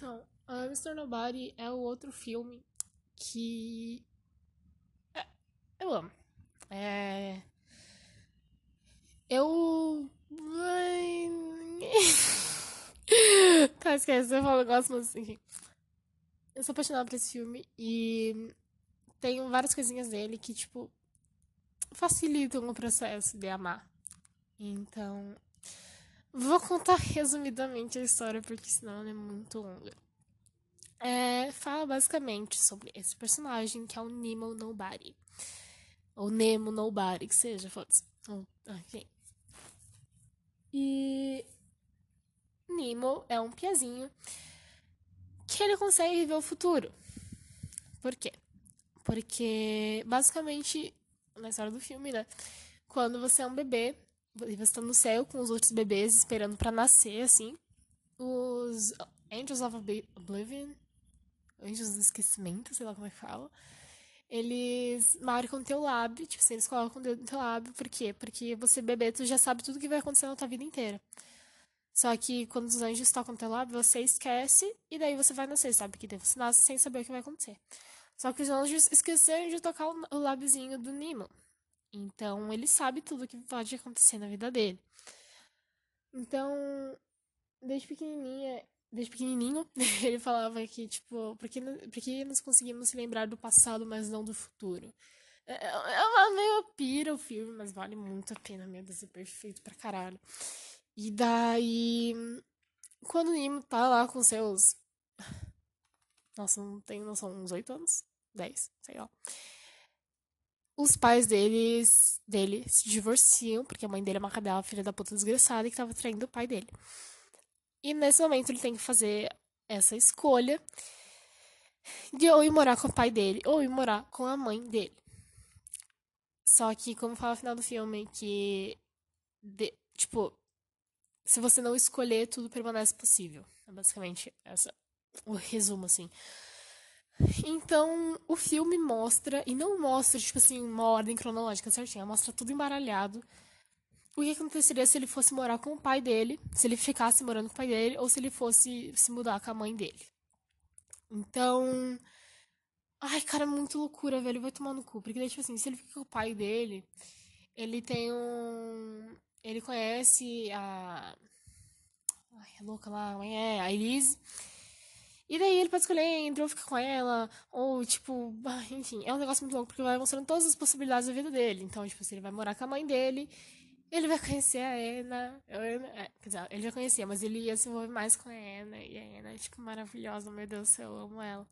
Então, uh, Mr. Nobody é o outro filme que é, eu amo. É... Eu. tá, esquece, eu falo, eu gosto, mas. Eu sou apaixonada por esse filme e tem várias coisinhas dele que, tipo, facilitam o processo de amar. Então, vou contar resumidamente a história, porque senão ela é muito longa. É, fala basicamente sobre esse personagem que é o Nemo Nobody. Ou Nemo Nobody, que seja, foda-se. Enfim. E Nemo é um piazinho que ele consegue ver o futuro. Por quê? Porque, basicamente, na história do filme, né? Quando você é um bebê, e você tá no céu com os outros bebês esperando para nascer, assim, os Angels of Oblivion, Anjos do Esquecimento, sei lá como é que fala, eles marcam teu lábio, tipo assim, eles colocam o dedo no teu lábio, por quê? Porque você, bebê, tu já sabe tudo que vai acontecer na tua vida inteira. Só que quando os anjos tocam teu lábio, você esquece e daí você vai nascer, sabe? Que daí você nasce sem saber o que vai acontecer. Só que os anjos esqueceram de tocar o lábiozinho do Nemo. Então ele sabe tudo que pode acontecer na vida dele. Então, desde pequenininha, desde pequenininho, ele falava que, tipo, porque, porque nós conseguimos se lembrar do passado, mas não do futuro. É, é, é uma meio pira o filme, mas vale muito a pena, meu Deus, é perfeito pra caralho. E daí, quando o Nemo tá lá com seus. Nossa, não tenho noção, uns oito anos? dez sei lá. Os pais deles, dele se divorciam, porque a mãe dele é uma cadela, filha da puta desgraçada, que tava traindo o pai dele. E nesse momento ele tem que fazer essa escolha de ou ir morar com o pai dele ou ir morar com a mãe dele. Só que, como fala no final do filme, que. De, tipo, se você não escolher, tudo permanece possível. É basicamente essa, o resumo, assim. Então, o filme mostra, e não mostra, tipo assim, uma ordem cronológica certinha, mostra tudo embaralhado o que aconteceria se ele fosse morar com o pai dele, se ele ficasse morando com o pai dele, ou se ele fosse se mudar com a mãe dele. Então. Ai, cara, muito loucura, velho. Vai tomar no cu. Porque, tipo assim, se ele fica com o pai dele, ele tem um. Ele conhece a. Ai, a louca lá, é? A Elise. E daí ele pode escolher entre ou ficar com ela, ou, tipo, enfim, é um negócio muito louco, porque vai mostrando todas as possibilidades da vida dele. Então, tipo, se ele vai morar com a mãe dele, ele vai conhecer a Ana. É, quer dizer, ele já conhecia, mas ele ia se envolver mais com a Ana. E a Ana é, tipo, maravilhosa, meu Deus do céu, eu amo ela.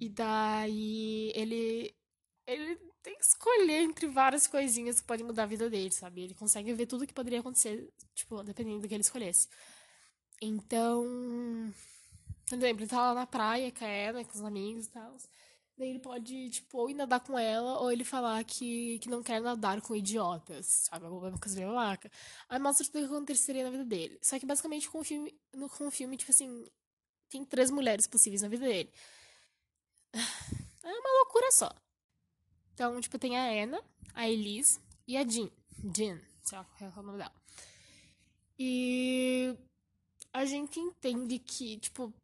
E daí ele. Ele tem que escolher entre várias coisinhas que podem mudar a vida dele, sabe? Ele consegue ver tudo que poderia acontecer, tipo, dependendo do que ele escolhesse. Então. Por exemplo, ele tá lá na praia com a Ana, com os amigos e tal. Daí ele pode, tipo, ou ir nadar com ela, ou ele falar que, que não quer nadar com idiotas, sabe? Alguma coisa bem vaca. Aí mostra tudo o que aconteceria na vida dele. Só que basicamente com o filme, no, com o filme, tipo assim, tem três mulheres possíveis na vida dele. É uma loucura só. Então, tipo, tem a Anna, a Elise e a Jean. Jean, sei lá qual é o nome dela. E a gente entende que, tipo,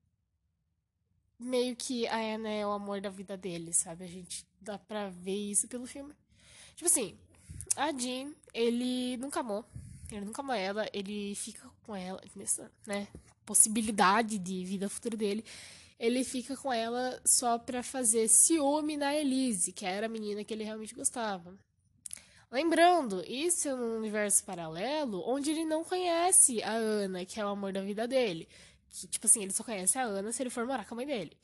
meio que a Anna é o amor da vida dele, sabe? A gente dá pra ver isso pelo filme. Tipo assim, a Jean, ele nunca amou. Ele nunca amou ela, ele fica com ela, nessa, né, possibilidade de vida futura dele. Ele fica com ela só pra fazer ciúme na Elise, que era a menina que ele realmente gostava. Lembrando, isso é um universo paralelo onde ele não conhece a Ana, que é o amor da vida dele. Que, tipo assim, ele só conhece a Ana se ele for morar com a mãe dele.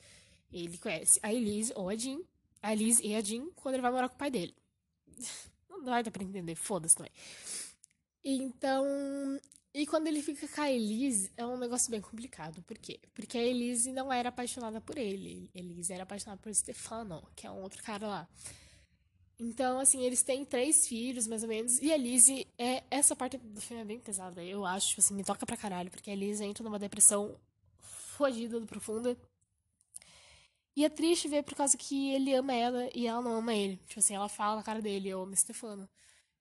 Ele conhece a Elise ou a Jean. A Elise e a Jean quando ele vai morar com o pai dele. Não vai dar pra entender, foda-se também. Então. E quando ele fica com a Elise, é um negócio bem complicado. Por quê? Porque a Elise não era apaixonada por ele. Elise era apaixonada por Stefano, que é um outro cara lá. Então, assim, eles têm três filhos, mais ou menos. E a Lizzie, é, essa parte do filme é bem pesada, eu acho. Assim, me toca pra caralho. Porque a Lizzie entra numa depressão fodida, profunda. E é triste ver por causa que ele ama ela e ela não ama ele. Tipo assim, ela fala na cara dele, eu amo Stefano.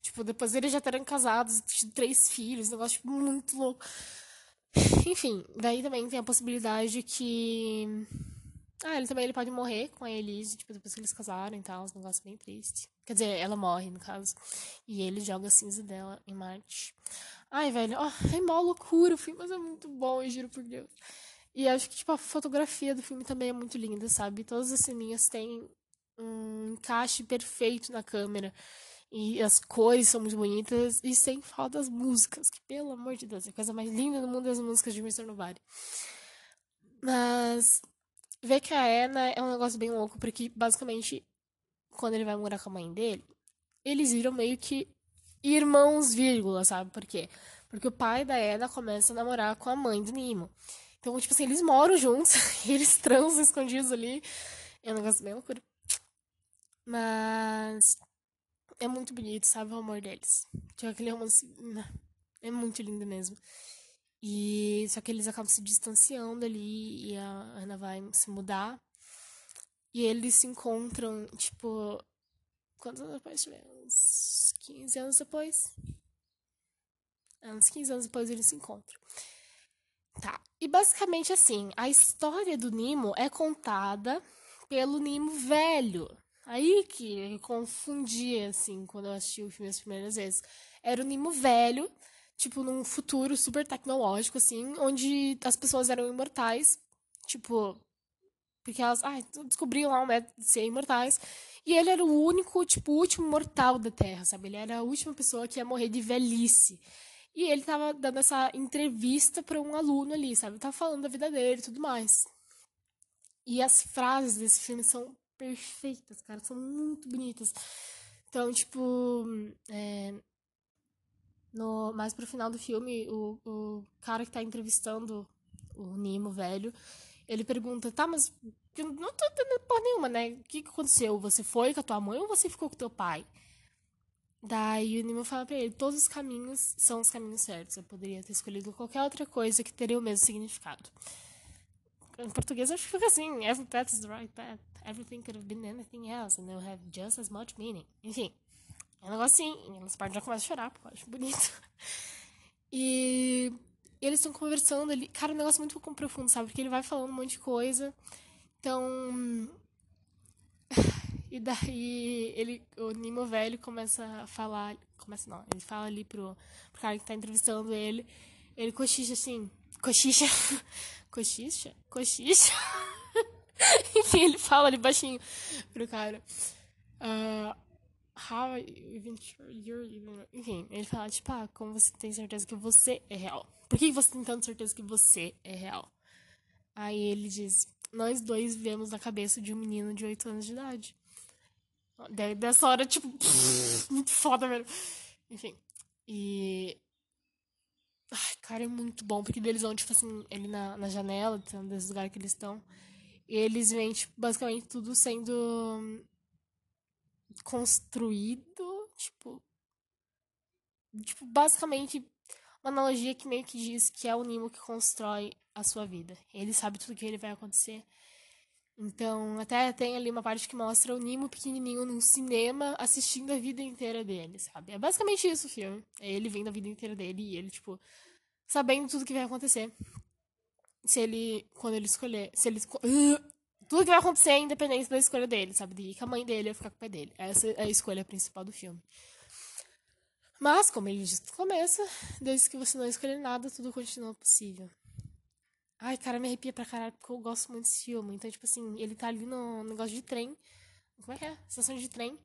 Tipo, depois eles já terem casados, três filhos, um negócio tipo, muito louco. Enfim, daí também tem a possibilidade que. Ah, ele também ele pode morrer com a Elise, tipo, depois que eles casaram e tal, um negócio bem triste. Quer dizer, ela morre, no caso. E ele joga a cinza dela em Marte. Ai, velho, oh, é mó loucura o filme, mas é muito bom, eu juro por Deus. E acho que, tipo, a fotografia do filme também é muito linda, sabe? Todas as ceninhas têm um encaixe perfeito na câmera. E as cores são muito bonitas. E sem falta as músicas, que pelo amor de Deus, é a coisa mais linda do mundo as músicas de Mr. Nobody. Mas ver que a Anna é um negócio bem louco, porque basicamente, quando ele vai morar com a mãe dele, eles viram meio que irmãos, vírgula, sabe? Por quê? Porque o pai da Anna começa a namorar com a mãe do Nemo. Então, tipo assim, eles moram juntos, eles transam escondidos ali. É um negócio bem loucura. Mas é muito bonito, sabe? O amor deles. Tipo, aquele romance. Né, é muito lindo mesmo. E só que eles acabam se distanciando ali e a Ana vai se mudar. E eles se encontram, tipo. Quantos anos depois? Uns 15 anos depois? É, uns 15 anos depois eles se encontram. Tá. E basicamente assim, a história do Nimo é contada pelo Nimo velho. Aí que eu confundia, assim, quando eu assisti o filme as primeiras vezes. Era o Nimo velho, tipo, num futuro super tecnológico, assim, onde as pessoas eram imortais. Tipo, porque elas ah, descobriam lá um método de ser imortais. E ele era o único, tipo, último mortal da Terra, sabe? Ele era a última pessoa que ia morrer de velhice. E ele tava dando essa entrevista para um aluno ali, sabe? Tava falando da vida dele e tudo mais. E as frases desse filme são perfeitas, cara, são muito bonitas. Então, tipo, é, no, mais pro final do filme, o, o cara que tá entrevistando o Nemo velho, ele pergunta, tá, mas eu não tô entendendo porra nenhuma, né? O que, que aconteceu? Você foi com a tua mãe ou você ficou com teu pai? Daí o Nemo fala pra ele, todos os caminhos são os caminhos certos. Eu poderia ter escolhido qualquer outra coisa que teria o mesmo significado. Em português acho que fica assim, every path is the right path. Everything could have been anything else and they'll have just as much meaning. Enfim, é um negócio assim, e elas partem já começam a chorar, porque eu acho bonito. E eles estão conversando ali. Cara, é um negócio muito profundo, sabe? Porque ele vai falando um monte de coisa. Então. E daí ele, o Nimo velho começa a falar. Começa não, ele fala ali pro, pro cara que tá entrevistando ele. Ele cochicha assim. Cochicha. Cochicha? Cochicha? Enfim, ele fala ali baixinho pro cara. Uh, how even sure you're even... Enfim, ele fala, tipo, ah, como você tem certeza que você é real? Por que você tem tanta certeza que você é real? Aí ele diz, nós dois vivemos na cabeça de um menino de 8 anos de idade. Dessa hora, tipo, muito foda, velho. Enfim. E. Ai, cara, é muito bom, porque eles vão, tipo assim, ele na, na janela, desse lugar que eles estão. E eles veem, tipo, basicamente tudo sendo construído, tipo. Tipo, basicamente, uma analogia que meio que diz que é o Nimo que constrói a sua vida. Ele sabe tudo que ele vai acontecer. Então, até tem ali uma parte que mostra o Nimo pequenininho num cinema assistindo a vida inteira dele, sabe? É basicamente isso o filme. É ele vendo a vida inteira dele e ele, tipo, sabendo tudo que vai acontecer. Se ele, quando ele escolher, se ele, uh, tudo que vai acontecer é independente da escolha dele, sabe? De ir com a mãe dele ou ficar com o pai dele. Essa é a escolha principal do filme. Mas, como ele disse no começo, desde que você não escolher nada, tudo continua possível. Ai, cara, me arrepia pra caralho, porque eu gosto muito desse filme. Então, tipo assim, ele tá ali no negócio de trem. Como é que é? Estação de trem.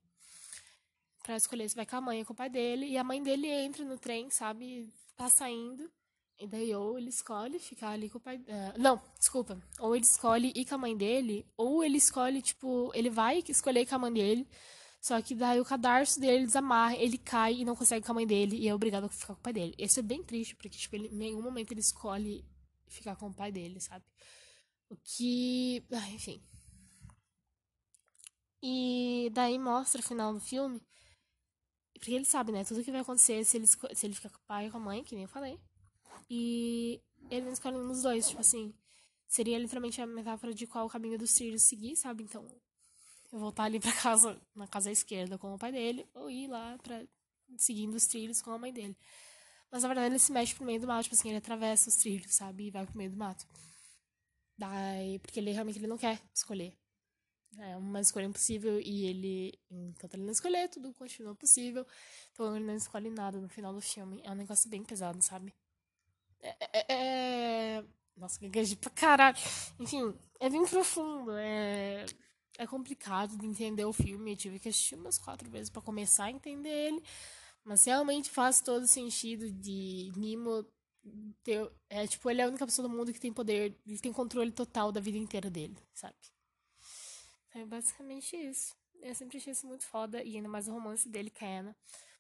Pra escolher se vai com a mãe ou com o pai dele. E a mãe dele entra no trem, sabe? Tá saindo. E daí, ou ele escolhe ficar ali com o pai. Uh, não, desculpa. Ou ele escolhe ir com a mãe dele, ou ele escolhe, tipo, ele vai escolher com a mãe dele. Só que daí o cadarço dele desamarra, ele cai e não consegue com a mãe dele e é obrigado a ficar com o pai dele. Isso é bem triste, porque, tipo, ele, em nenhum momento ele escolhe ficar com o pai dele, sabe? O que. Ah, enfim. E daí mostra o final do filme. Porque ele sabe, né? Tudo que vai acontecer se ele, se ele ficar com o pai e com a mãe, que nem eu falei. E ele não escolhe um dos dois, tipo assim. Seria literalmente a metáfora de qual caminho dos trilhos seguir, sabe? Então, eu voltar ali pra casa, na casa esquerda com o pai dele, ou ir lá pra seguindo os trilhos com a mãe dele. Mas na verdade ele se mexe pro meio do mato, tipo assim, ele atravessa os trilhos, sabe? E vai pro meio do mato. Daí, porque ele realmente ele não quer escolher. É uma escolha impossível e ele, enquanto ele não escolher, tudo continua possível. Então ele não escolhe nada no final do filme. É um negócio bem pesado, sabe? É. é, é... Nossa, gaguejei pra caralho. Enfim, é bem profundo. É, é complicado de entender o filme. Eu tive que assistir umas quatro vezes para começar a entender ele. Mas realmente faz todo sentido de Nemo ter. É tipo, ele é a única pessoa do mundo que tem poder, ele tem controle total da vida inteira dele, sabe? É basicamente isso. Eu sempre achei isso muito foda, e ainda mais o romance dele com a Anna.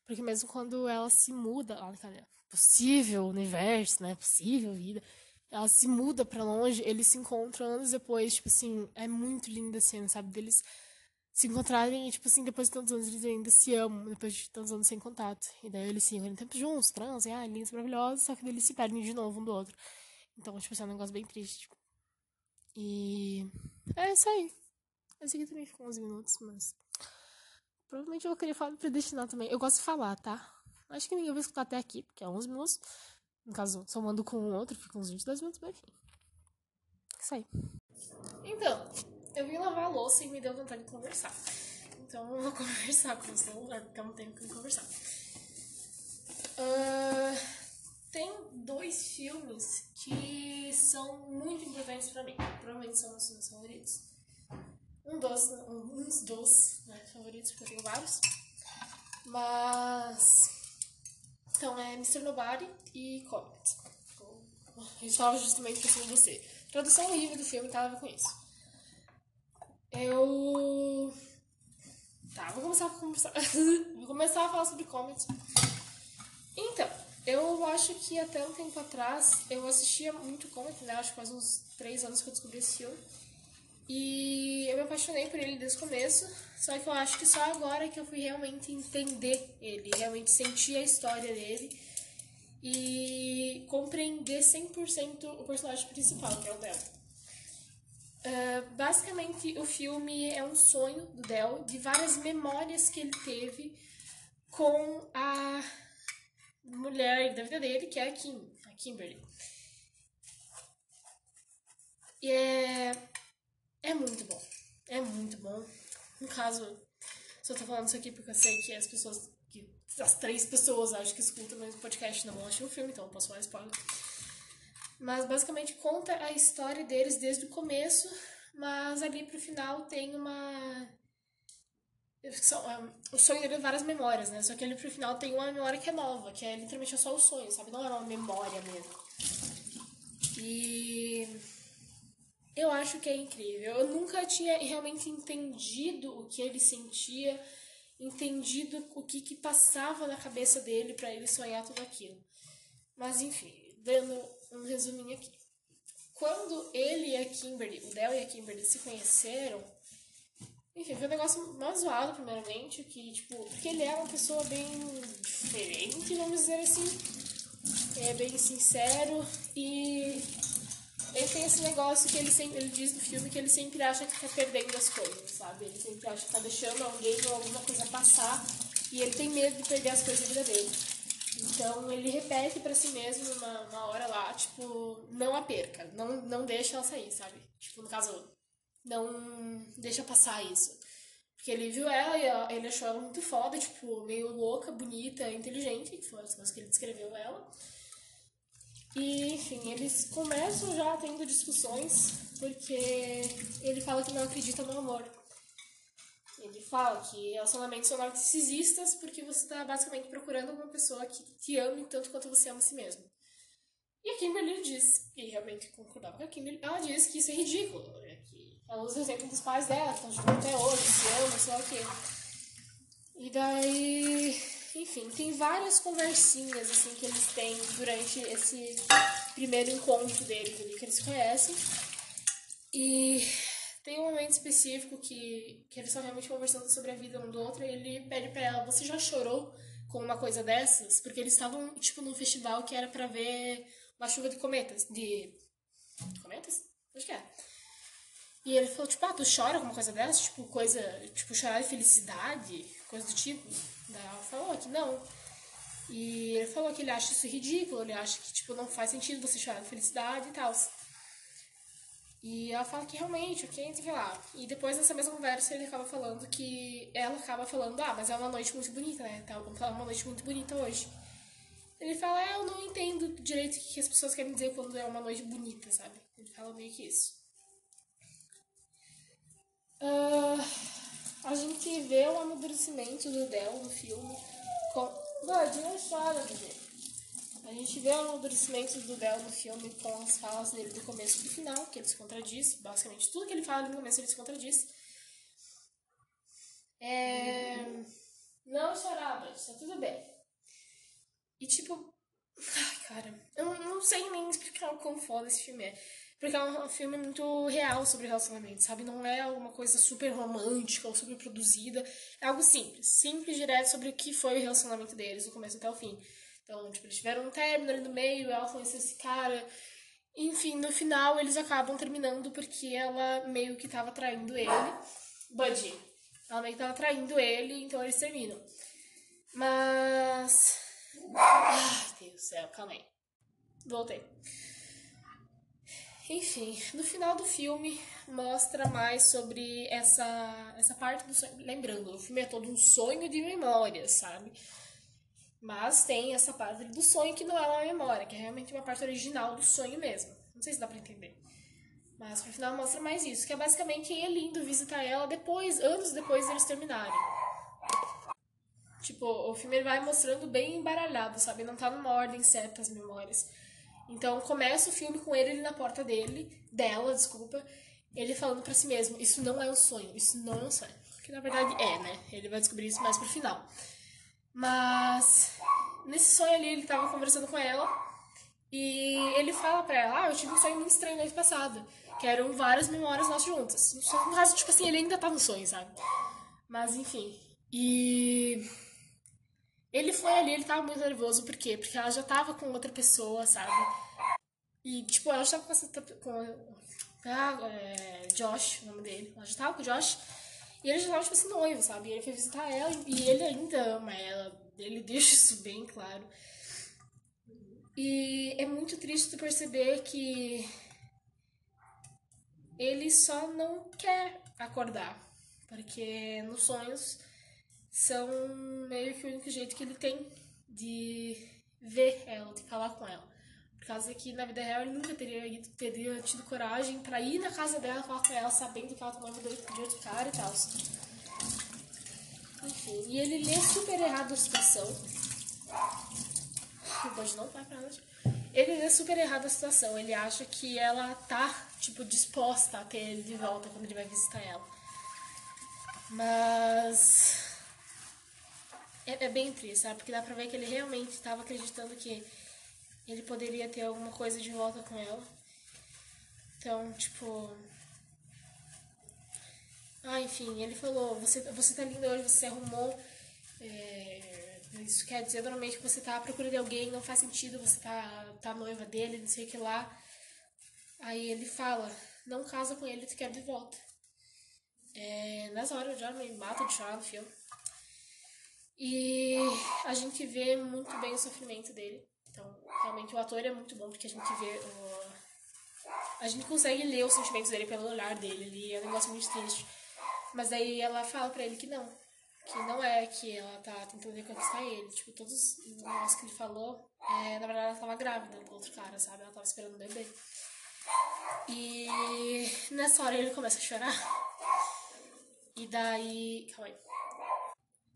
Porque mesmo quando ela se muda, olha, cara, possível universo, né? Possível vida. Ela se muda para longe, eles se encontram anos depois, tipo assim, é muito linda a cena, sabe? Deles se encontrarem e, tipo assim, depois de tantos anos eles ainda se amam, depois de tantos anos sem contato. E daí eles se encontram tempo juntos, transam, ah, lindos, maravilhosos, só que eles se perdem de novo um do outro. Então, tipo assim, é um negócio bem triste. E é isso aí. Esse aqui também ficou 11 minutos, mas. Provavelmente eu vou querer falar do predestinado também. Eu gosto de falar, tá? Acho que ninguém vai escutar até aqui, porque é 11 minutos. No caso, somando com o outro, fica uns 22 minutos, mas enfim. Isso aí. Então, eu vim lavar a louça e me deu vontade de conversar. Então eu vou conversar com o celular, porque eu não tenho com conversar. Uh, tem dois filmes que são muito importantes pra mim. Provavelmente são meus favoritos. Um dos, uns dos né, favoritos, porque eu tenho vários. Mas. Então é Mr. Nobody e Comet. Eu estava justamente pensando em você. Tradução horrível do filme, tava com isso. Eu. Tá, vou começar a conversar. vou começar a falar sobre Comet. Então, eu acho que até um tempo atrás eu assistia muito Comet, né? Acho que faz uns três anos que eu descobri esse filme. E eu me apaixonei por ele desde o começo, só que eu acho que só agora que eu fui realmente entender ele, realmente sentir a história dele e compreender 100% o personagem principal, que é o Del. Uh, basicamente, o filme é um sonho do Del, de várias memórias que ele teve com a mulher da vida dele, que é a Kim, a Kimberly. E é é muito bom. É muito bom. No caso, só tô falando isso aqui porque eu sei que as pessoas. Que as três pessoas acho que escutam o podcast não vão assistir o filme, então eu posso falar spoiler. Mas basicamente conta a história deles desde o começo, mas ali pro final tem uma. O sonho dele é várias memórias, né? Só que ali pro final tem uma memória que é nova, que é literalmente só o sonho, sabe? Não é uma memória mesmo. E eu acho que é incrível. Eu nunca tinha realmente entendido o que ele sentia, entendido o que, que passava na cabeça dele para ele sonhar tudo aquilo. Mas enfim, dando um resuminho aqui. Quando ele e a Kimberly, o Del e a Kimberly se conheceram, enfim, foi um negócio mais zoado, primeiramente, que, tipo, porque ele é uma pessoa bem diferente, vamos dizer assim. É bem sincero e ele tem esse negócio que ele sempre ele diz no filme que ele sempre acha que tá perdendo as coisas, sabe? Ele sempre acha que tá deixando alguém ou alguma coisa passar e ele tem medo de perder as coisas da vida dele. Então ele repete para si mesmo uma, uma hora lá, tipo, não a perca, não, não deixa ela sair, sabe? Tipo, no caso, não deixa passar isso. Porque ele viu ela e ele achou ela muito foda, tipo, meio louca, bonita, inteligente, que foram as coisas que ele descreveu ela. E, enfim, eles começam já tendo discussões, porque ele fala que não acredita no amor. Ele fala que relacionamentos são narcisistas porque você está basicamente procurando uma pessoa que te ame tanto quanto você ama a si mesmo. E a Kimberly diz, e realmente concordava com a Kimberly, ela diz que isso é ridículo, né? ela usa o exemplo dos pais dela, que estão juntos até hoje, se amam, sei lá o quê. E daí enfim, tem várias conversinhas assim que eles têm durante esse primeiro encontro deles ali que eles conhecem. E tem um momento específico que, que eles estão realmente conversando sobre a vida um do outro e ele pede para ela: "Você já chorou com uma coisa dessas?" Porque eles estavam tipo num festival que era para ver uma chuva de cometas, de cometas? Acho que é. E ele falou, tipo, ah, tu chora com uma coisa dessa? Tipo, coisa, tipo, chorar de felicidade, coisa do tipo. Ela falou que não. E ele falou que ele acha isso ridículo, ele acha que, tipo, não faz sentido você chorar de felicidade e tal. E ela fala que realmente, ok, sei lá. E depois nessa mesma conversa ele acaba falando que ela acaba falando, ah, mas é uma noite muito bonita, né? Tá, é uma noite muito bonita hoje. Ele fala, é, eu não entendo direito o que as pessoas querem dizer quando é uma noite bonita, sabe? Ele fala meio que isso. Uh, a gente vê o amadurecimento do Del no filme. Com... Não chora, bebê. A gente vê o amadurecimento do Del no filme com as falas dele do começo e do final, que ele se contradiz. Basicamente, tudo que ele fala no começo ele se contradiz. É... Não chorar, Bud, tá tudo bem. E tipo. Ai, cara, eu não sei nem explicar o quão foda esse filme é. Porque é um filme muito real sobre relacionamento, sabe? Não é alguma coisa super romântica ou super produzida. É algo simples. Simples, direto sobre o que foi o relacionamento deles, do começo até o fim. Então, tipo, eles tiveram um término ali no meio, ela conheceu esse cara. Enfim, no final eles acabam terminando porque ela meio que tava traindo ele. Buddy. Ela meio que tava traindo ele, então eles terminam. Mas. Ai, Deus do céu, calma aí. Voltei. Enfim, no final do filme mostra mais sobre essa, essa parte do sonho. Lembrando, o filme é todo um sonho de memória, sabe? Mas tem essa parte do sonho que não é uma memória, que é realmente uma parte original do sonho mesmo. Não sei se dá pra entender. Mas no final mostra mais isso, que é basicamente ele indo visitar ela depois, anos depois deles terminarem. Tipo, o filme vai mostrando bem embaralhado, sabe? Não tá numa ordem certa as memórias. Então começa o filme com ele na porta dele, dela, desculpa, ele falando para si mesmo, isso não é um sonho, isso não é um sonho. Que na verdade é, né? Ele vai descobrir isso mais pro final. Mas nesse sonho ali ele tava conversando com ela e ele fala pra ela, ah, eu tive um sonho muito estranho noite passada, que eram várias memórias nossas juntas. No caso, tipo assim, ele ainda tá no sonho, sabe? Mas enfim. E ele foi ali, ele tava muito nervoso, por quê? Porque ela já tava com outra pessoa, sabe? E, tipo, ela já tava com essa. Com, ah, é, Josh, o nome dele. Ela já tava com o Josh. E ele já tava, tipo assim, noivo, sabe? E ele foi visitar ela e ele ainda ama ela. Ele deixa isso bem claro. E é muito triste tu perceber que ele só não quer acordar. Porque nos sonhos são meio que o único jeito que ele tem de ver ela, de falar com ela. Por causa que na vida real ele nunca teria, ido, teria tido coragem para ir na casa dela falar com ela, sabendo que ela tomava de outro cara e tal. Enfim, e ele lê super errado a situação. Pode não vai pra onde. Ele lê super errado a situação. Ele acha que ela tá, tipo, disposta a ter ele de volta quando ele vai visitar ela. Mas é, é bem triste, sabe? Porque dá pra ver que ele realmente estava acreditando que ele poderia ter alguma coisa de volta com ela. Então, tipo. Ah, enfim, ele falou: Você, você tá linda hoje, você arrumou. É, isso quer dizer normalmente que você tá à procura de alguém, não faz sentido, você tá, tá noiva dele, não sei o que lá. Aí ele fala: Não casa com ele, tu quer de volta. É, nessa hora eu já me mato de chorar no filme. E a gente vê muito bem o sofrimento dele. Então, realmente o ator é muito bom porque a gente vê o... a gente consegue ler os sentimentos dele pelo olhar dele, ele é um negócio muito triste. Mas aí ela fala para ele que não, que não é que ela tá tentando reconquistar ele. Tipo, todos os negócios que ele falou, é, na verdade ela tava grávida do outro cara, sabe? Ela tava esperando o bebê. E nessa hora ele começa a chorar. E daí. Calma aí.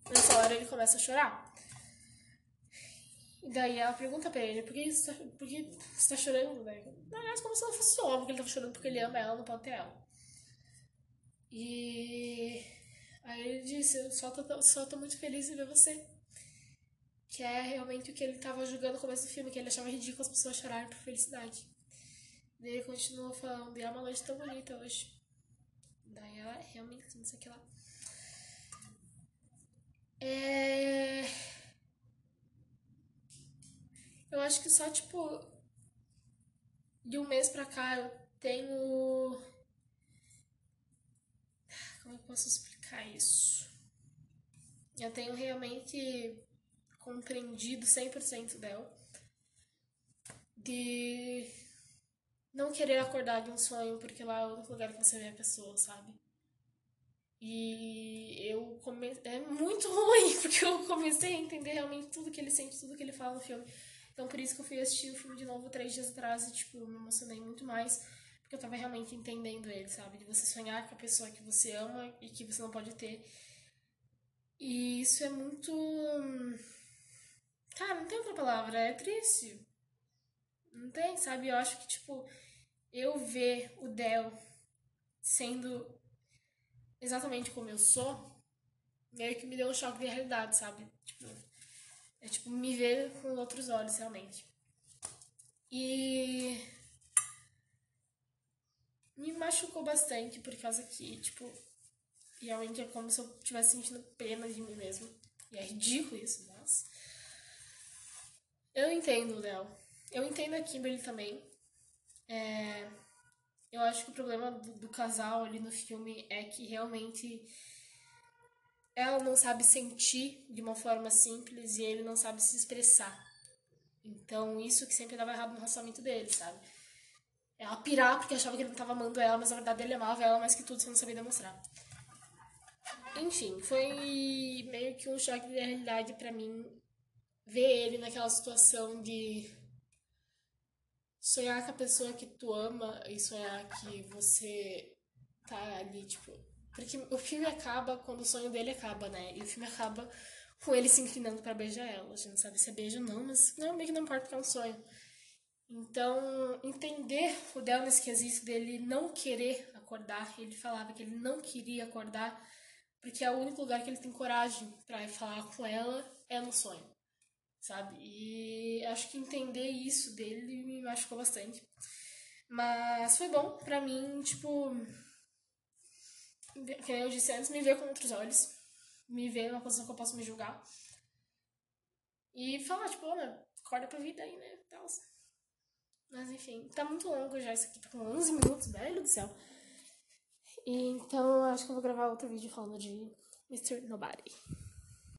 Nessa hora ele começa a chorar. E daí ela pergunta pra ele, por que você tá, por que você tá chorando, né? Na verdade, como se não fosse óbvio que ele tava chorando porque ele ama ela, não pode ter ela. E aí ele disse, eu só tô, só tô muito feliz em ver você. Que é realmente o que ele tava julgando no começo do filme, que ele achava ridículo as pessoas chorarem por felicidade. Daí ele continua falando, e é uma noite tão bonita hoje. Daí ela realmente, não sei o que lá. É... Eu acho que só, tipo, de um mês pra cá eu tenho. Como eu posso explicar isso? Eu tenho realmente compreendido 100% dela. De não querer acordar de um sonho porque lá é o lugar que você vê a pessoa, sabe? E eu comecei. É muito ruim, porque eu comecei a entender realmente tudo que ele sente, tudo que ele fala no filme. Então por isso que eu fui assistir o filme de novo três dias atrás e, tipo, me emocionei muito mais. Porque eu tava realmente entendendo ele, sabe? De você sonhar com a pessoa que você ama e que você não pode ter. E isso é muito. Cara, não tem outra palavra, é triste. Não tem, sabe? Eu acho que, tipo, eu ver o Del sendo exatamente como eu sou, meio que me deu um choque de realidade, sabe? Tipo, é tipo me ver com outros olhos, realmente. E me machucou bastante por causa que, tipo, realmente é como se eu estivesse sentindo pena de mim mesmo. E é ridículo isso, mas. Eu entendo o Léo. Eu entendo a Kimberly também. É... Eu acho que o problema do, do casal ali no filme é que realmente ela não sabe sentir de uma forma simples e ele não sabe se expressar. Então, isso que sempre dava errado no relacionamento dele, sabe? Ela pirar porque achava que ele não estava amando ela, mas na verdade ele amava ela mais que tudo, você não sabia demonstrar. Enfim, foi meio que um choque de realidade para mim ver ele naquela situação de sonhar com a pessoa que tu ama e sonhar que você tá ali, tipo. Porque o filme acaba quando o sonho dele acaba, né? E o filme acaba com ele se inclinando para beijar ela. A gente não sabe se é beijo ou não, mas não, meio que não importa porque é um sonho. Então, entender o Del nesse quesito dele não querer acordar, ele falava que ele não queria acordar, porque é o único lugar que ele tem coragem para falar com ela é no sonho sabe? E acho que entender isso dele me machucou bastante. Mas foi bom pra mim, tipo. Que eu disse antes, me ver com outros olhos. Me ver numa posição que eu posso me julgar. E falar, tipo, acorda pra vida aí, né? Tal. Mas enfim, tá muito longo já isso aqui, tá com 11 minutos, velho do céu. E, então acho que eu vou gravar outro vídeo falando de Mr. Nobody.